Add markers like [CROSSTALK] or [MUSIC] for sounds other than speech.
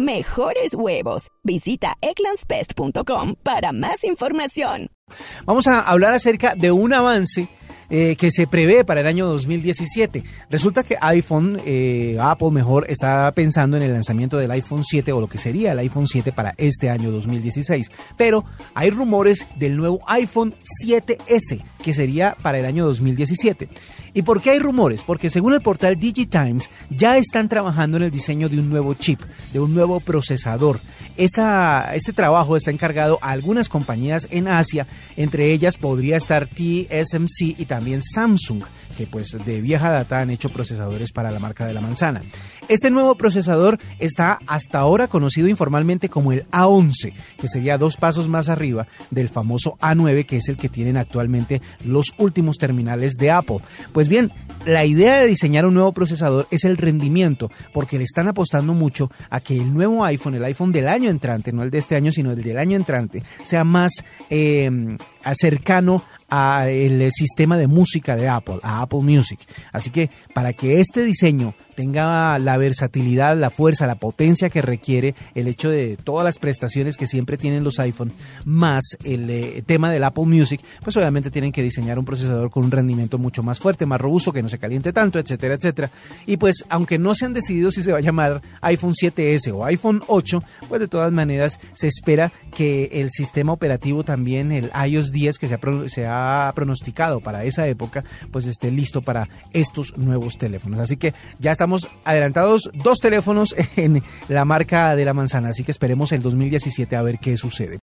mejores huevos. Visita eclanspest.com para más información. Vamos a hablar acerca de un avance eh, que se prevé para el año 2017. Resulta que iPhone, eh, Apple mejor, está pensando en el lanzamiento del iPhone 7 o lo que sería el iPhone 7 para este año 2016. Pero hay rumores del nuevo iPhone 7S que sería para el año 2017. ¿Y por qué hay rumores? Porque según el portal DigiTimes ya están trabajando en el diseño de un nuevo chip, de un nuevo procesador. Esta, este trabajo está encargado a algunas compañías en Asia, entre ellas podría estar TSMC y también Samsung que pues de vieja data han hecho procesadores para la marca de la manzana. Este nuevo procesador está hasta ahora conocido informalmente como el A11, que sería dos pasos más arriba del famoso A9, que es el que tienen actualmente los últimos terminales de Apple. Pues bien, la idea de diseñar un nuevo procesador es el rendimiento, porque le están apostando mucho a que el nuevo iPhone, el iPhone del año entrante, no el de este año, sino el del año entrante, sea más eh, cercano al sistema de música de Apple, a Apple Music. Así que para que este diseño tenga la versatilidad, la fuerza, la potencia que requiere el hecho de todas las prestaciones que siempre tienen los iPhone, más el eh, tema del Apple Music, pues obviamente tienen que diseñar un procesador con un rendimiento mucho más fuerte, más robusto, que no se caliente tanto, etcétera, etcétera. Y pues aunque no se han decidido si se va a llamar iPhone 7S o iPhone 8, pues de todas maneras se espera que el sistema operativo también, el iOS 10 que se ha, se ha pronosticado para esa época, pues esté listo para estos nuevos teléfonos. Así que ya estamos adelantados dos teléfonos [LAUGHS] en la marca de la manzana, así que esperemos el 2017 a ver qué sucede.